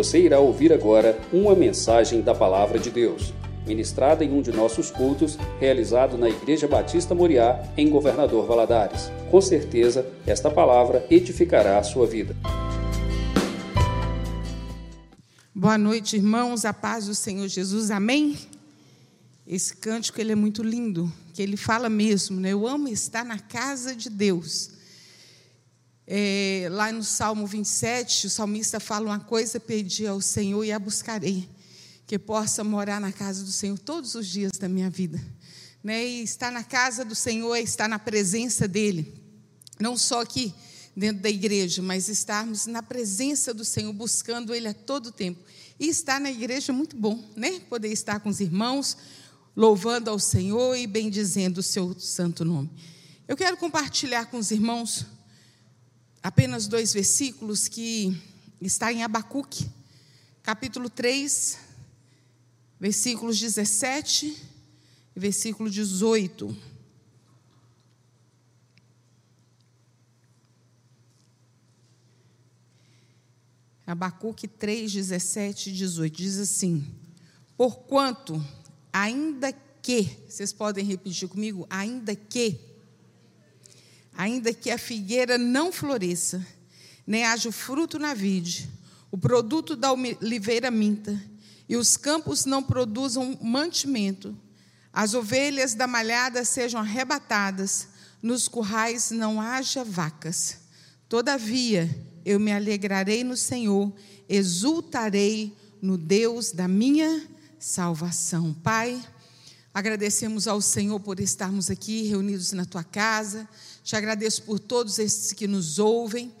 Você irá ouvir agora uma mensagem da Palavra de Deus, ministrada em um de nossos cultos, realizado na Igreja Batista Moriá, em Governador Valadares. Com certeza, esta palavra edificará a sua vida. Boa noite, irmãos. A paz do Senhor Jesus. Amém? Esse cântico ele é muito lindo, que ele fala mesmo, né? Eu amo estar na casa de Deus. É, lá no Salmo 27, o salmista fala uma coisa: pedi ao Senhor e a buscarei, que possa morar na casa do Senhor todos os dias da minha vida. Né? E estar na casa do Senhor é estar na presença dEle, não só aqui dentro da igreja, mas estarmos na presença do Senhor, buscando Ele a todo tempo. E estar na igreja é muito bom, né? Poder estar com os irmãos, louvando ao Senhor e bendizendo o seu santo nome. Eu quero compartilhar com os irmãos apenas dois versículos que está em Abacuque, capítulo 3, versículos 17 e versículo 18. Abacuque 3, 17 e 18 diz assim: Porquanto, ainda que, vocês podem repetir comigo, ainda que ainda que a figueira não floresça, nem haja fruto na vide, o produto da oliveira minta, e os campos não produzam mantimento, as ovelhas da malhada sejam arrebatadas, nos currais não haja vacas. Todavia, eu me alegrarei no Senhor, exultarei no Deus da minha salvação. Pai, agradecemos ao Senhor por estarmos aqui reunidos na tua casa. Te agradeço por todos esses que nos ouvem.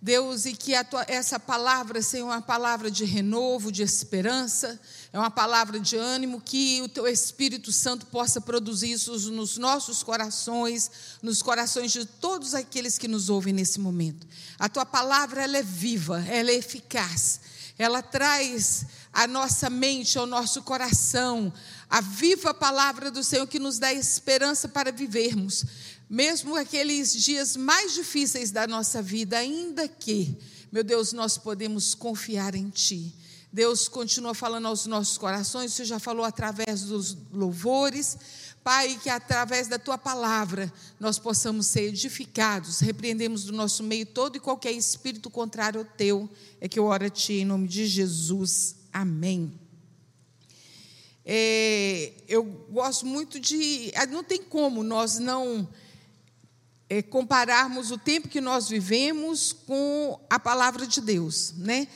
Deus, e que tua, essa palavra seja uma palavra de renovo, de esperança, é uma palavra de ânimo, que o teu Espírito Santo possa produzir isso nos nossos corações, nos corações de todos aqueles que nos ouvem nesse momento. A tua palavra, ela é viva, ela é eficaz, ela traz à nossa mente, ao nosso coração, a viva palavra do Senhor que nos dá esperança para vivermos mesmo aqueles dias mais difíceis da nossa vida, ainda que, meu Deus, nós podemos confiar em Ti. Deus continua falando aos nossos corações, Você já falou através dos louvores. Pai, que através da Tua palavra nós possamos ser edificados, repreendemos do nosso meio todo e qualquer espírito contrário ao Teu. É que eu oro a Ti em nome de Jesus. Amém. É, eu gosto muito de. Não tem como nós não é, compararmos o tempo que nós vivemos com a palavra de Deus, né?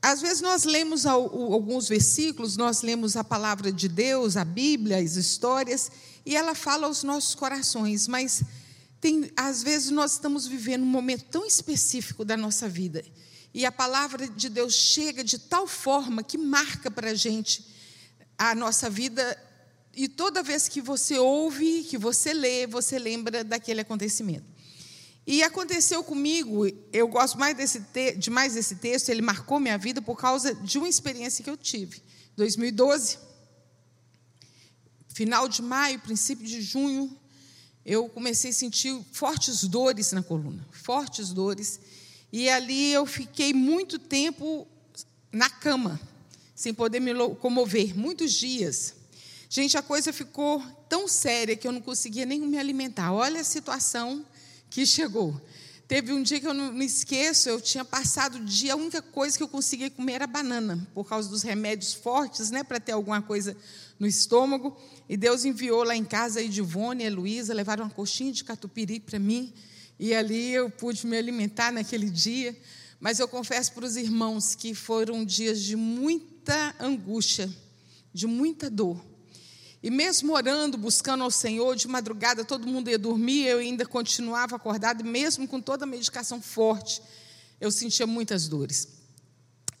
Às vezes nós lemos alguns versículos, nós lemos a palavra de Deus, a Bíblia, as histórias, e ela fala aos nossos corações, mas tem, às vezes nós estamos vivendo um momento tão específico da nossa vida, e a palavra de Deus chega de tal forma que marca para a gente a nossa vida e toda vez que você ouve, que você lê, você lembra daquele acontecimento. E aconteceu comigo, eu gosto mais desse demais desse texto, ele marcou minha vida por causa de uma experiência que eu tive. 2012, final de maio, princípio de junho, eu comecei a sentir fortes dores na coluna, fortes dores. E ali eu fiquei muito tempo na cama, sem poder me locomover, muitos dias. Gente, a coisa ficou tão séria que eu não conseguia nem me alimentar. Olha a situação que chegou. Teve um dia que eu não me esqueço, eu tinha passado o dia, a única coisa que eu conseguia comer era banana, por causa dos remédios fortes, né, para ter alguma coisa no estômago. E Deus enviou lá em casa a Edivone e a Luísa, levaram uma coxinha de catupiry para mim, e ali eu pude me alimentar naquele dia. Mas eu confesso para os irmãos que foram dias de muita angústia, de muita dor. E mesmo orando, buscando ao Senhor, de madrugada todo mundo ia dormir, eu ainda continuava acordado, mesmo com toda a medicação forte, eu sentia muitas dores.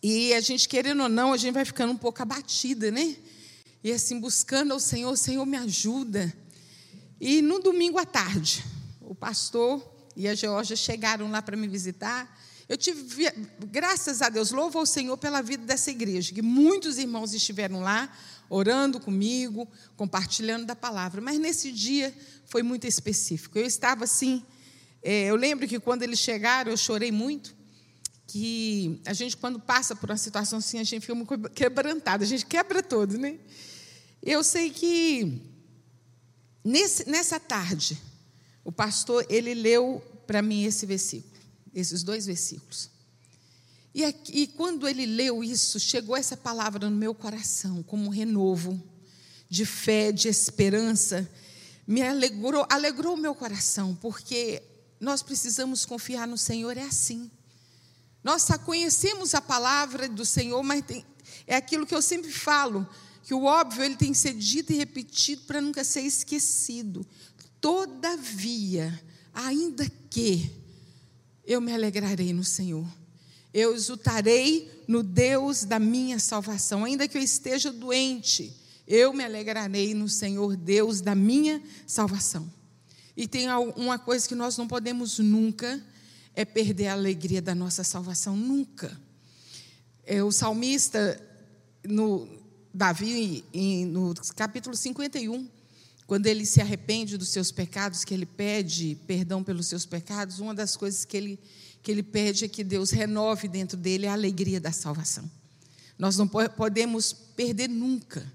E a gente, querendo ou não, a gente vai ficando um pouco abatida, né? E assim, buscando ao Senhor, Senhor, me ajuda. E no domingo à tarde, o pastor e a Georgia chegaram lá para me visitar. Eu tive, graças a Deus, louvo ao Senhor pela vida dessa igreja, que muitos irmãos estiveram lá, orando comigo, compartilhando da palavra. Mas nesse dia foi muito específico. Eu estava assim, é, eu lembro que quando eles chegaram, eu chorei muito. que a gente, quando passa por uma situação assim, a gente fica muito quebrantado, a gente quebra todo, né? Eu sei que nesse, nessa tarde, o pastor, ele leu para mim esse versículo, esses dois versículos. E, aqui, e quando ele leu isso, chegou essa palavra no meu coração, como um renovo de fé, de esperança, me alegrou, alegrou o meu coração, porque nós precisamos confiar no Senhor, é assim. Nós só conhecemos a palavra do Senhor, mas tem, é aquilo que eu sempre falo, que o óbvio ele tem que ser dito e repetido para nunca ser esquecido. Todavia, ainda que eu me alegrarei no Senhor, eu exultarei no Deus da minha salvação, ainda que eu esteja doente, eu me alegrarei no Senhor, Deus da minha salvação. E tem uma coisa que nós não podemos nunca é perder a alegria da nossa salvação, nunca. É, o salmista, no, Davi, em, no capítulo 51, quando ele se arrepende dos seus pecados, que ele pede perdão pelos seus pecados, uma das coisas que ele, que ele pede é que Deus renove dentro dele a alegria da salvação. Nós não podemos perder nunca.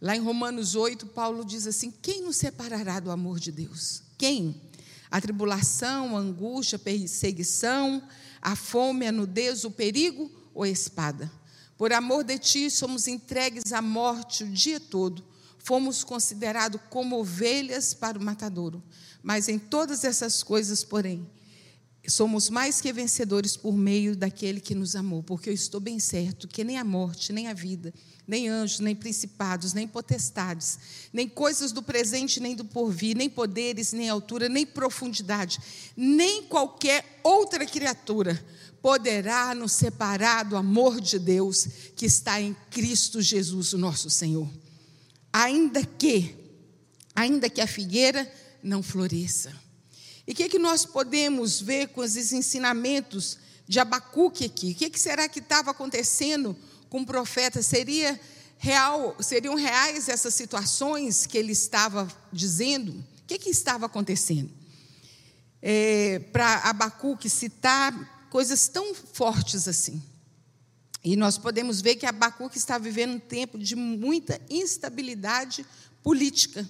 Lá em Romanos 8, Paulo diz assim: Quem nos separará do amor de Deus? Quem? a tribulação, a angústia, a perseguição, a fome, a nudez, o perigo ou a espada. Por amor de ti, somos entregues à morte o dia todo. Fomos considerados como ovelhas para o matadouro. Mas em todas essas coisas, porém, somos mais que vencedores por meio daquele que nos amou, porque eu estou bem certo que nem a morte, nem a vida, nem anjos, nem principados, nem potestades, nem coisas do presente, nem do porvir, nem poderes, nem altura, nem profundidade, nem qualquer outra criatura poderá nos separar do amor de Deus que está em Cristo Jesus, nosso Senhor. Ainda que, ainda que a figueira não floresça. E o que, que nós podemos ver com esses ensinamentos de Abacuque aqui? O que, que será que estava acontecendo com o profeta? Seria real, seriam reais essas situações que ele estava dizendo? O que, que estava acontecendo? É, Para Abacuque citar coisas tão fortes assim. E nós podemos ver que Abacuque está vivendo um tempo de muita instabilidade política,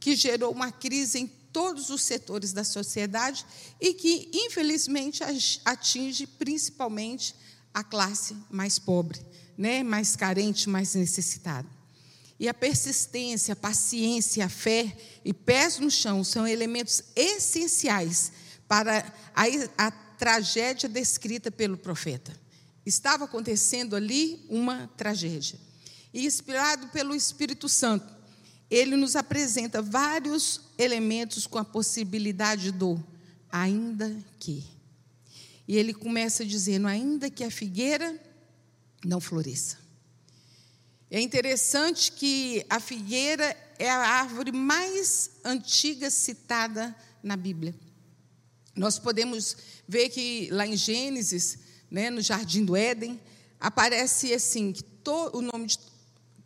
que gerou uma crise em todos os setores da sociedade e que, infelizmente, atinge principalmente a classe mais pobre né, mais carente, mais necessitado. E a persistência, a paciência, a fé e pés no chão são elementos essenciais para a, a tragédia descrita pelo profeta. Estava acontecendo ali uma tragédia. E inspirado pelo Espírito Santo, ele nos apresenta vários elementos com a possibilidade do ainda que. E ele começa dizendo: ainda que a figueira não floresça. É interessante que a figueira é a árvore mais antiga citada na Bíblia. Nós podemos ver que lá em Gênesis, né, no Jardim do Éden, aparece assim que to, o nome de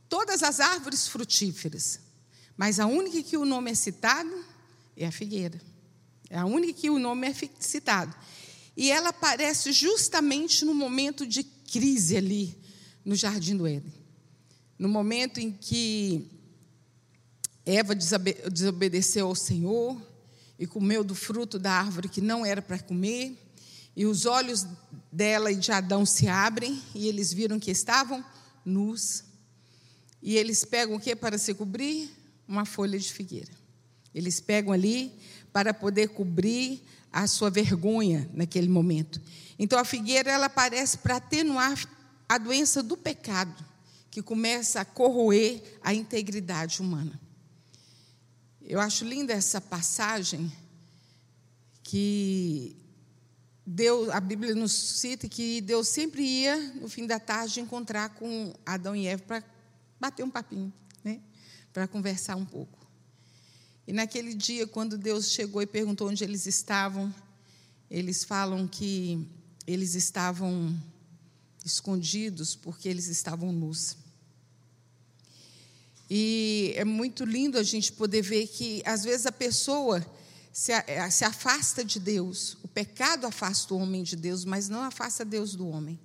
todas as árvores frutíferas, mas a única que o nome é citado é a figueira. É a única que o nome é citado. E ela aparece justamente no momento de crise ali no jardim do Éden. No momento em que Eva desobedeceu ao Senhor e comeu do fruto da árvore que não era para comer, e os olhos dela e de Adão se abrem e eles viram que estavam nus. E eles pegam o que para se cobrir? Uma folha de figueira. Eles pegam ali para poder cobrir a sua vergonha naquele momento. Então a figueira ela aparece para atenuar a doença do pecado que começa a corroer a integridade humana. Eu acho linda essa passagem que Deus, a Bíblia nos cita que Deus sempre ia no fim da tarde encontrar com Adão e Eva para bater um papinho, né? Para conversar um pouco. E naquele dia, quando Deus chegou e perguntou onde eles estavam, eles falam que eles estavam escondidos porque eles estavam nus. E é muito lindo a gente poder ver que, às vezes, a pessoa se, eh, se afasta de Deus. O pecado afasta o homem de Deus, mas não afasta Deus do homem.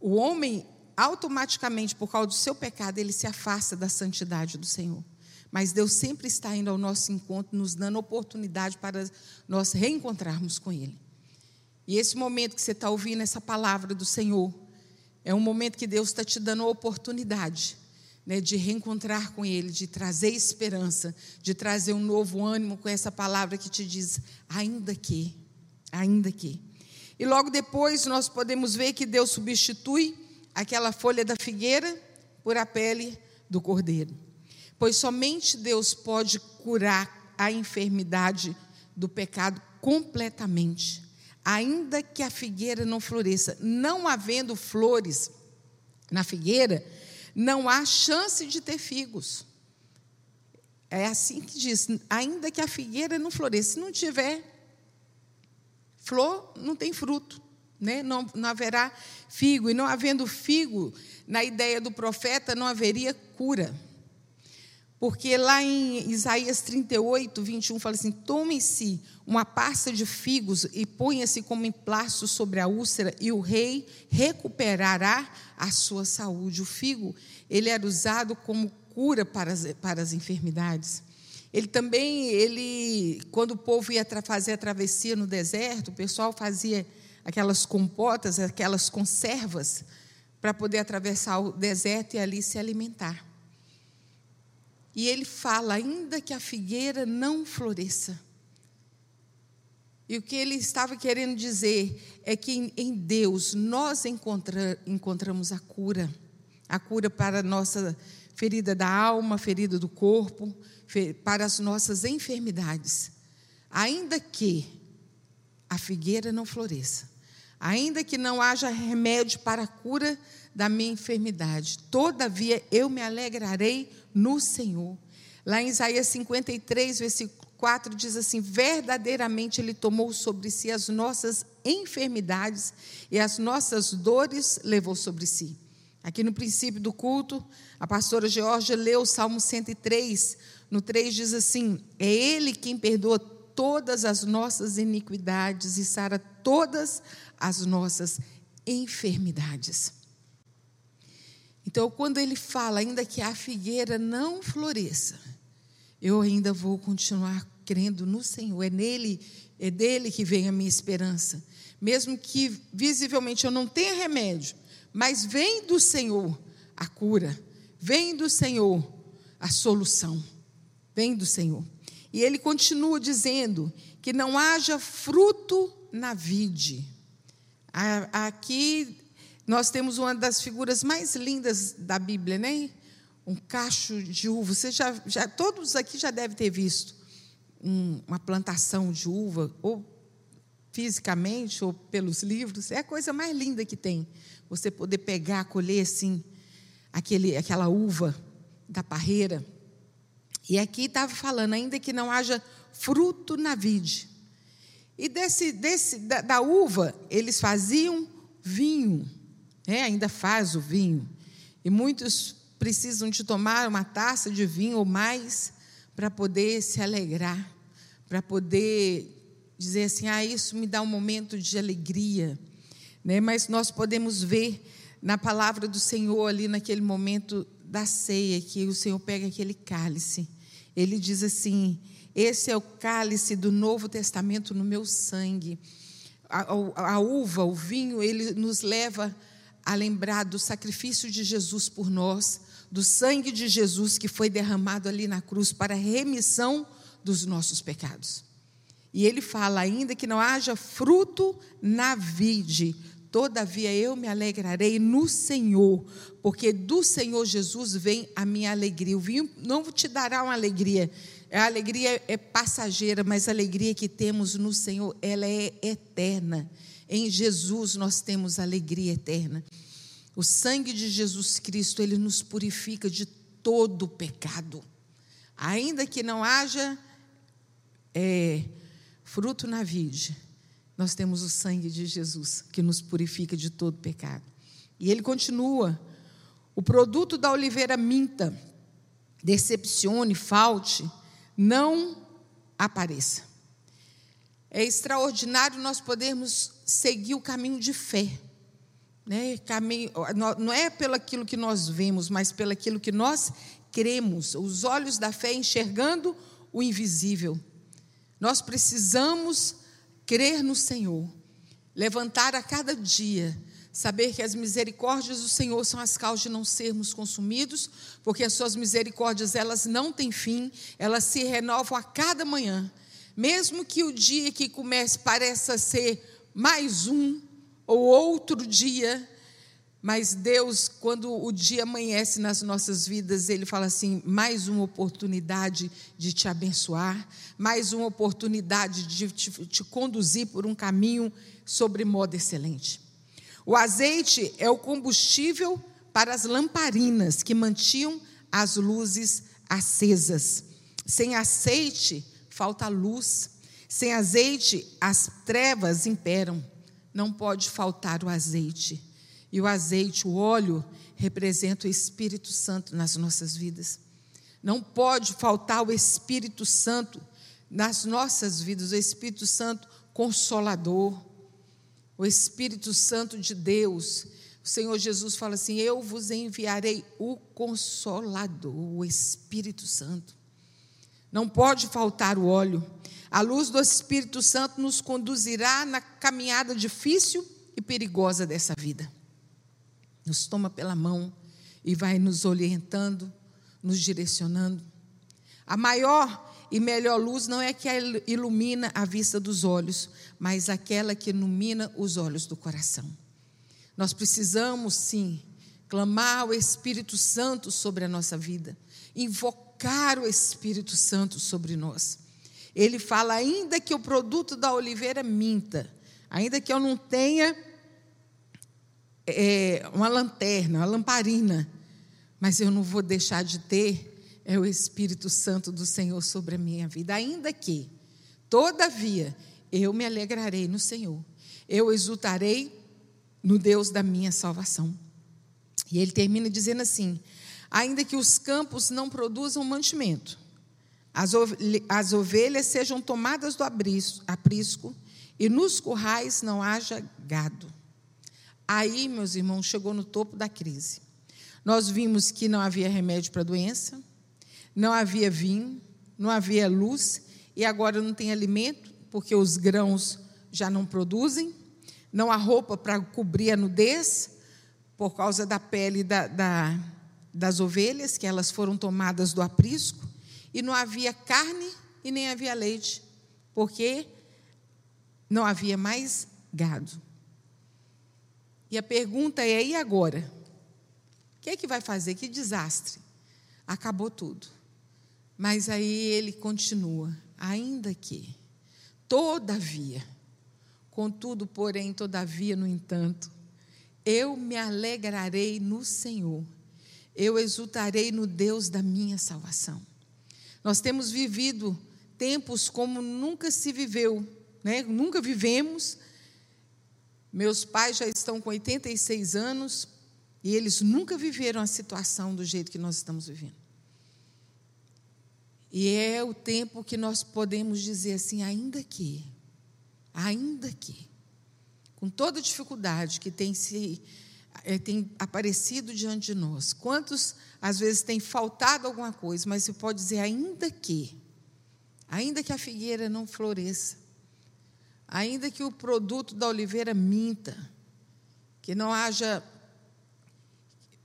O homem, automaticamente, por causa do seu pecado, ele se afasta da santidade do Senhor. Mas Deus sempre está indo ao nosso encontro, nos dando oportunidade para nós reencontrarmos com Ele. E esse momento que você está ouvindo essa palavra do Senhor, é um momento que Deus está te dando a oportunidade né, de reencontrar com Ele, de trazer esperança, de trazer um novo ânimo com essa palavra que te diz, ainda que, ainda que. E logo depois nós podemos ver que Deus substitui aquela folha da figueira por a pele do cordeiro. Pois somente Deus pode curar a enfermidade do pecado completamente, ainda que a figueira não floresça. Não havendo flores na figueira, não há chance de ter figos. É assim que diz, ainda que a figueira não floresça, se não tiver flor, não tem fruto, né? não, não haverá figo, e não havendo figo, na ideia do profeta, não haveria cura. Porque lá em Isaías 38, 21, fala assim: Tome-se uma pasta de figos e ponha-se como emplasto sobre a úlcera, e o rei recuperará a sua saúde. O figo, ele era usado como cura para as, para as enfermidades. Ele também, ele, quando o povo ia fazer a travessia no deserto, o pessoal fazia aquelas compotas, aquelas conservas, para poder atravessar o deserto e ali se alimentar. E ele fala: ainda que a figueira não floresça. E o que ele estava querendo dizer é que em Deus nós encontra, encontramos a cura a cura para a nossa ferida da alma, ferida do corpo, para as nossas enfermidades. Ainda que a figueira não floresça, ainda que não haja remédio para a cura da minha enfermidade, todavia eu me alegrarei no Senhor. Lá em Isaías 53, versículo 4 diz assim: Verdadeiramente Ele tomou sobre si as nossas enfermidades e as nossas dores levou sobre si. Aqui no princípio do culto, a pastora Georgia leu o Salmo 103. No 3 diz assim: É Ele quem perdoa todas as nossas iniquidades e sara todas as nossas enfermidades. Então, quando ele fala, ainda que a figueira não floresça, eu ainda vou continuar crendo no Senhor. É nele, é dele que vem a minha esperança. Mesmo que visivelmente eu não tenha remédio, mas vem do Senhor a cura, vem do Senhor a solução, vem do Senhor. E ele continua dizendo que não haja fruto na vide. Aqui nós temos uma das figuras mais lindas da Bíblia, né? Um cacho de uva. Você já, já todos aqui já devem ter visto um, uma plantação de uva, ou fisicamente, ou pelos livros. É a coisa mais linda que tem. Você poder pegar, colher assim, aquele, aquela uva da parreira. E aqui estava falando, ainda que não haja fruto na vide. E desse, desse, da, da uva, eles faziam vinho é, ainda faz o vinho. E muitos precisam de tomar uma taça de vinho ou mais para poder se alegrar, para poder dizer assim: ah, isso me dá um momento de alegria. Né? Mas nós podemos ver na palavra do Senhor ali naquele momento da ceia, que o Senhor pega aquele cálice. Ele diz assim: Esse é o cálice do Novo Testamento no meu sangue. A, a, a uva, o vinho, ele nos leva a lembrar do sacrifício de Jesus por nós, do sangue de Jesus que foi derramado ali na cruz para a remissão dos nossos pecados. E ele fala ainda que não haja fruto na vide, todavia eu me alegrarei no Senhor, porque do Senhor Jesus vem a minha alegria. O vinho não te dará uma alegria, a alegria é passageira, mas a alegria que temos no Senhor, ela é eterna. Em Jesus nós temos alegria eterna. O sangue de Jesus Cristo, ele nos purifica de todo pecado. Ainda que não haja é, fruto na vide, nós temos o sangue de Jesus que nos purifica de todo pecado. E ele continua: o produto da oliveira minta, decepcione, falte, não apareça. É extraordinário nós podermos seguir o caminho de fé. Né? Caminho, não é pelo aquilo que nós vemos, mas pelo aquilo que nós cremos. Os olhos da fé enxergando o invisível. Nós precisamos crer no Senhor, levantar a cada dia, saber que as misericórdias do Senhor são as causas de não sermos consumidos, porque as suas misericórdias elas não têm fim, elas se renovam a cada manhã. Mesmo que o dia que comece pareça ser mais um ou outro dia, mas Deus, quando o dia amanhece nas nossas vidas, Ele fala assim: mais uma oportunidade de te abençoar, mais uma oportunidade de te, te conduzir por um caminho sobre modo excelente. O azeite é o combustível para as lamparinas que mantinham as luzes acesas. Sem azeite, falta luz. Sem azeite, as trevas imperam. Não pode faltar o azeite. E o azeite, o óleo, representa o Espírito Santo nas nossas vidas. Não pode faltar o Espírito Santo nas nossas vidas, o Espírito Santo consolador, o Espírito Santo de Deus. O Senhor Jesus fala assim: Eu vos enviarei o consolador, o Espírito Santo. Não pode faltar o óleo. A luz do Espírito Santo nos conduzirá na caminhada difícil e perigosa dessa vida nos toma pela mão e vai nos orientando, nos direcionando. A maior e melhor luz não é que ilumina a vista dos olhos, mas aquela que ilumina os olhos do coração. Nós precisamos, sim, clamar o Espírito Santo sobre a nossa vida, invocar o Espírito Santo sobre nós. Ele fala: ainda que o produto da oliveira minta, ainda que eu não tenha é, uma lanterna, uma lamparina, mas eu não vou deixar de ter é o Espírito Santo do Senhor sobre a minha vida, ainda que, todavia, eu me alegrarei no Senhor, eu exultarei no Deus da minha salvação. E ele termina dizendo assim: ainda que os campos não produzam mantimento, as ovelhas sejam tomadas do aprisco, e nos currais não haja gado. Aí, meus irmãos, chegou no topo da crise. Nós vimos que não havia remédio para a doença, não havia vinho, não havia luz, e agora não tem alimento, porque os grãos já não produzem, não há roupa para cobrir a nudez, por causa da pele da, da, das ovelhas, que elas foram tomadas do aprisco, e não havia carne e nem havia leite, porque não havia mais gado. E a pergunta é: e agora? O que é que vai fazer? Que desastre. Acabou tudo. Mas aí ele continua: ainda que, todavia, contudo, porém, todavia, no entanto, eu me alegrarei no Senhor, eu exultarei no Deus da minha salvação. Nós temos vivido tempos como nunca se viveu, né? nunca vivemos meus pais já estão com 86 anos e eles nunca viveram a situação do jeito que nós estamos vivendo. E é o tempo que nós podemos dizer assim, ainda que, ainda que, com toda dificuldade que tem se tem aparecido diante de nós, quantos às vezes tem faltado alguma coisa, mas você pode dizer ainda que, ainda que a figueira não floresça, ainda que o produto da oliveira minta, que não haja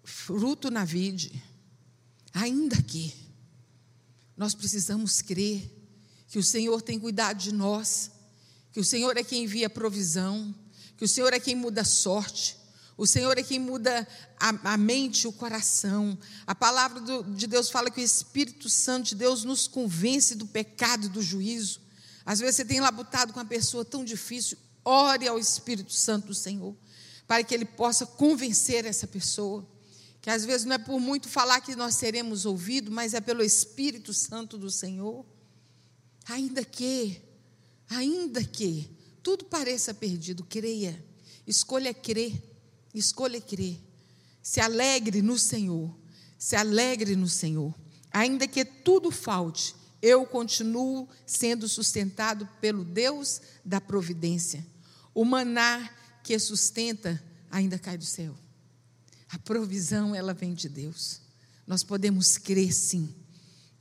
fruto na vide, ainda que nós precisamos crer que o Senhor tem cuidado de nós, que o Senhor é quem envia provisão, que o Senhor é quem muda a sorte, o Senhor é quem muda a, a mente, o coração. A palavra do, de Deus fala que o Espírito Santo de Deus nos convence do pecado e do juízo. Às vezes você tem labutado com uma pessoa tão difícil, ore ao Espírito Santo do Senhor, para que ele possa convencer essa pessoa. Que às vezes não é por muito falar que nós seremos ouvidos, mas é pelo Espírito Santo do Senhor. Ainda que, ainda que tudo pareça perdido, creia. Escolha crer, escolha crer. Se alegre no Senhor, se alegre no Senhor. Ainda que tudo falte, Eu continuo sendo sustentado pelo Deus da providência. O maná que sustenta ainda cai do céu. A provisão, ela vem de Deus. Nós podemos crer sim.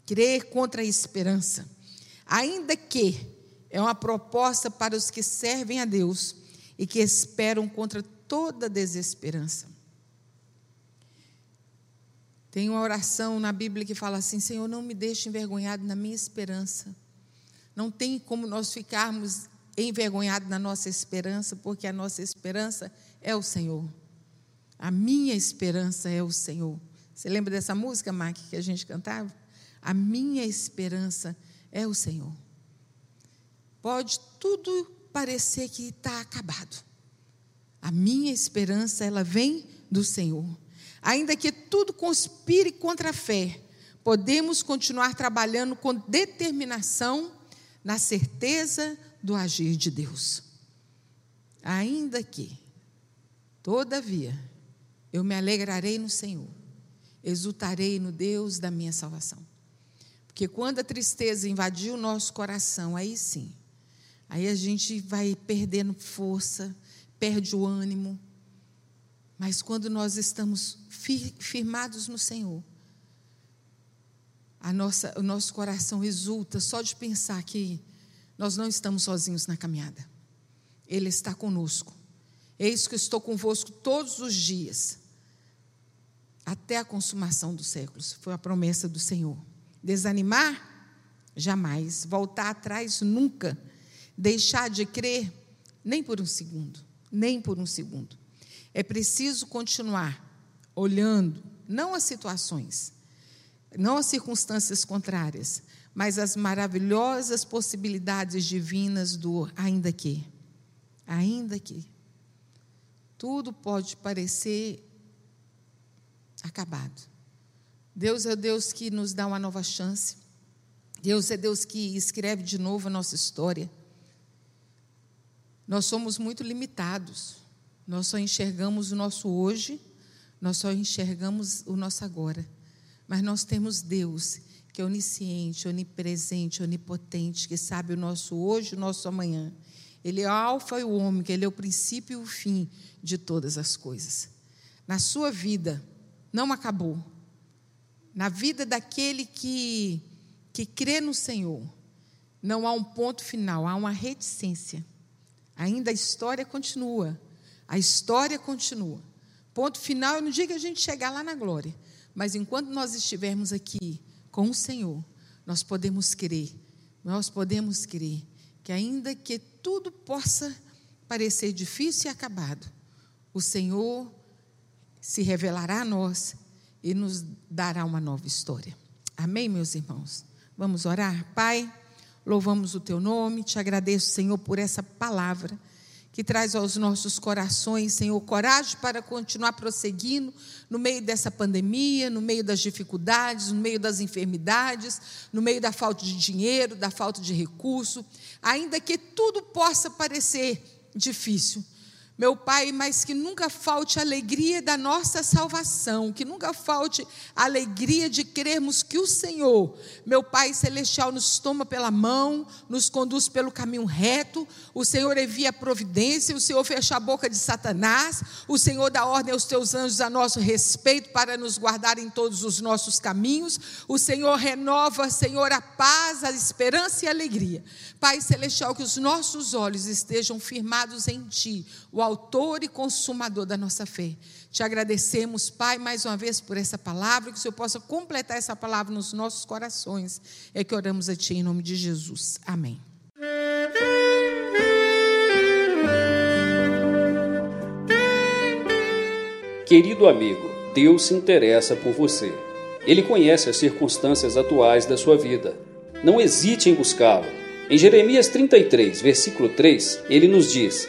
Crer contra a esperança. Ainda que é uma proposta para os que servem a Deus e que esperam contra toda desesperança. Tem uma oração na Bíblia que fala assim: Senhor, não me deixe envergonhado na minha esperança. Não tem como nós ficarmos envergonhados na nossa esperança, porque a nossa esperança é o Senhor. A minha esperança é o Senhor. Você lembra dessa música, Mark, que a gente cantava? A minha esperança é o Senhor. Pode tudo parecer que está acabado. A minha esperança, ela vem do Senhor. Ainda que tudo conspire contra a fé, podemos continuar trabalhando com determinação na certeza do agir de Deus. Ainda que, todavia, eu me alegrarei no Senhor, exultarei no Deus da minha salvação. Porque quando a tristeza invadiu o nosso coração, aí sim, aí a gente vai perdendo força, perde o ânimo. Mas quando nós estamos firmados no Senhor, a nossa, o nosso coração exulta só de pensar que nós não estamos sozinhos na caminhada. Ele está conosco. Eis que estou convosco todos os dias, até a consumação dos séculos. Foi a promessa do Senhor. Desanimar? Jamais. Voltar atrás? Nunca. Deixar de crer? Nem por um segundo nem por um segundo. É preciso continuar olhando, não as situações, não as circunstâncias contrárias, mas as maravilhosas possibilidades divinas do ainda que. Ainda que. Tudo pode parecer acabado. Deus é Deus que nos dá uma nova chance. Deus é Deus que escreve de novo a nossa história. Nós somos muito limitados. Nós só enxergamos o nosso hoje, nós só enxergamos o nosso agora. Mas nós temos Deus, que é onisciente, onipresente, onipotente, que sabe o nosso hoje o nosso amanhã. Ele é o alfa e o ômega, ele é o princípio e o fim de todas as coisas. Na sua vida, não acabou. Na vida daquele que, que crê no Senhor, não há um ponto final, há uma reticência. Ainda a história continua. A história continua. Ponto final no dia que a gente chegar lá na glória. Mas enquanto nós estivermos aqui com o Senhor, nós podemos crer, nós podemos crer que ainda que tudo possa parecer difícil e acabado, o Senhor se revelará a nós e nos dará uma nova história. Amém, meus irmãos? Vamos orar? Pai. Louvamos o teu nome, te agradeço, Senhor, por essa palavra que traz aos nossos corações, Senhor, coragem para continuar prosseguindo no meio dessa pandemia, no meio das dificuldades, no meio das enfermidades, no meio da falta de dinheiro, da falta de recurso, ainda que tudo possa parecer difícil meu Pai, mas que nunca falte a alegria da nossa salvação, que nunca falte a alegria de crermos que o Senhor, meu Pai celestial, nos toma pela mão, nos conduz pelo caminho reto, o Senhor envia a providência, o Senhor fecha a boca de Satanás, o Senhor dá ordem aos teus anjos a nosso respeito para nos guardar em todos os nossos caminhos, o Senhor renova, Senhor, a paz, a esperança e a alegria. Pai celestial, que os nossos olhos estejam firmados em Ti, o autor e consumador da nossa fé. Te agradecemos, Pai, mais uma vez por essa palavra, que o Senhor possa completar essa palavra nos nossos corações. É que oramos a Ti em nome de Jesus. Amém. Querido amigo, Deus se interessa por você. Ele conhece as circunstâncias atuais da sua vida. Não hesite em buscá-lo. Em Jeremias 33, versículo 3, ele nos diz: